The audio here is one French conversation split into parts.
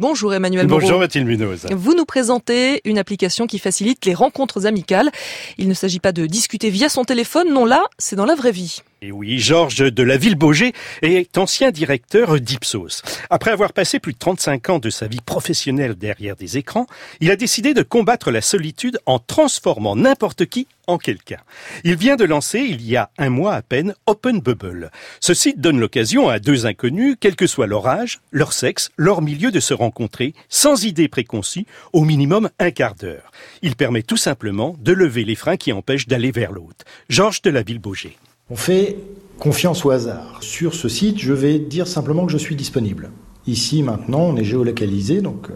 Bonjour Emmanuel Moreau. Bonjour Mathilde Munoz. Vous nous présentez une application qui facilite les rencontres amicales. Il ne s'agit pas de discuter via son téléphone, non là, c'est dans la vraie vie. Et oui, Georges de la Ville-Beaugé est ancien directeur d'Ipsos. Après avoir passé plus de 35 ans de sa vie professionnelle derrière des écrans, il a décidé de combattre la solitude en transformant n'importe qui en quelqu'un. Il vient de lancer, il y a un mois à peine, Open Bubble. Ce site donne l'occasion à deux inconnus, quel que soit leur âge, leur sexe, leur milieu, de se rencontrer sans idée préconçue, au minimum un quart d'heure. Il permet tout simplement de lever les freins qui empêchent d'aller vers l'autre. Georges de la Ville-Beaugé. On fait confiance au hasard. Sur ce site, je vais dire simplement que je suis disponible. Ici, maintenant, on est géolocalisé, donc euh,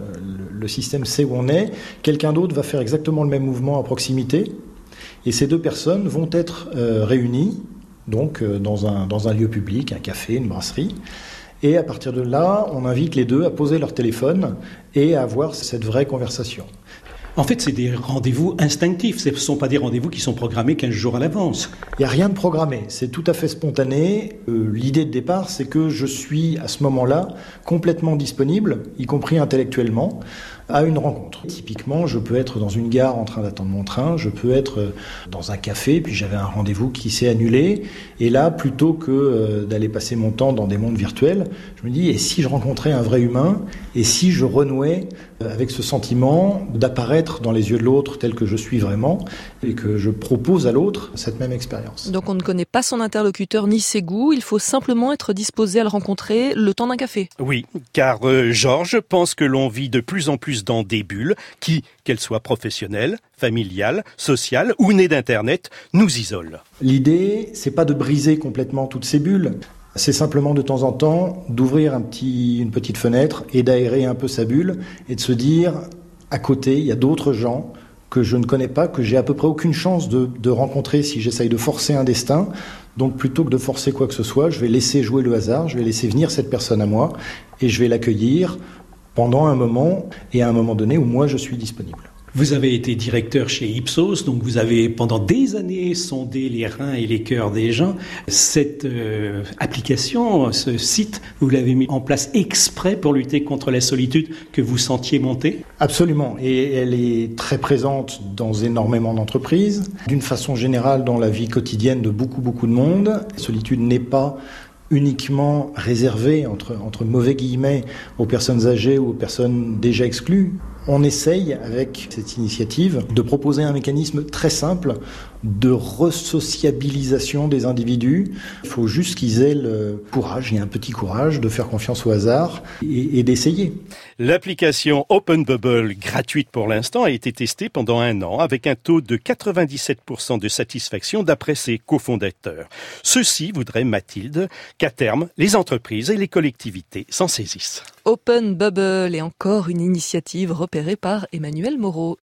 le, système sait où on est. Quelqu'un d'autre va faire exactement le même mouvement à proximité. Et ces deux personnes vont être euh, réunies donc, euh, dans, un, dans un lieu public, un café, une brasserie. Et à partir de là, on invite les deux à poser leur téléphone et à avoir cette vraie conversation. En fait, c'est des rendez-vous instinctifs. Ce ne sont pas des rendez-vous qui sont programmés 15 jours à l'avance. Il n'y a rien de programmé. C'est tout à fait spontané. Euh, l'idée de départ, c'est que je suis à ce moment-là complètement disponible, y compris intellectuellement, à une rencontre. Typiquement, je peux être dans une gare en train d'attendre mon train, je peux être euh, dans un café, puis j'avais un rendez-vous qui s'est annulé. Et là, plutôt que euh, d'aller passer mon temps dans des mondes virtuels, je me dis, et si je rencontrais un vrai humain, et si je renouais avec ce sentiment d'apparaître dans les yeux de l'autre tel que je suis vraiment et que je propose à l'autre cette même expérience. Donc on ne connaît pas son interlocuteur ni ses goûts, il faut simplement être disposé à le rencontrer le temps d'un café. Oui, car euh, Georges pense que l'on vit de plus en plus dans des bulles qui, qu'elles soient professionnelles, familiales, sociales ou nées d'Internet, nous isolent. L'idée, c'est pas de briser complètement toutes ces bulles, c'est simplement de temps en temps d'ouvrir un petit, une petite fenêtre et d'aérer un peu sa bulle et de se dire à côté, il y a d'autres gens que je ne connais pas, que j'ai à peu près aucune chance de, rencontrer si j'essaye de forcer un destin. Donc plutôt que de forcer quoi que ce soit, je vais laisser jouer le hasard, je vais laisser venir cette personne à moi et je vais l'accueillir pendant un moment et à un moment donné où moi je suis disponible. Vous avez été directeur chez Ipsos, donc vous avez pendant des années sondé les reins et les cœurs des gens. Cette euh, application, ce site, vous l'avez mis en place exprès pour lutter contre la solitude que vous sentiez monter? Absolument, et elle est très présente dans énormément d'entreprises. D'une façon générale, dans la vie quotidienne de beaucoup, beaucoup de monde, la solitude n'est pas uniquement réservée, entre, entre mauvais guillemets, aux personnes âgées ou aux personnes déjà exclues. On essaye, avec cette initiative, de proposer un mécanisme très simple de resociabilisation des individus. Il faut juste qu'ils aient le courage, et un petit courage, de faire confiance au hasard et, d'essayer. L'application Open Bubble, gratuite pour l'instant, a été testée pendant un an avec un taux de 97% de satisfaction d'après ses cofondateurs. Ceci voudrait, Mathilde, qu'à terme, les entreprises et les collectivités s'en saisissent. Open Bubble est encore une initiative repérée par Emmanuel Moreau.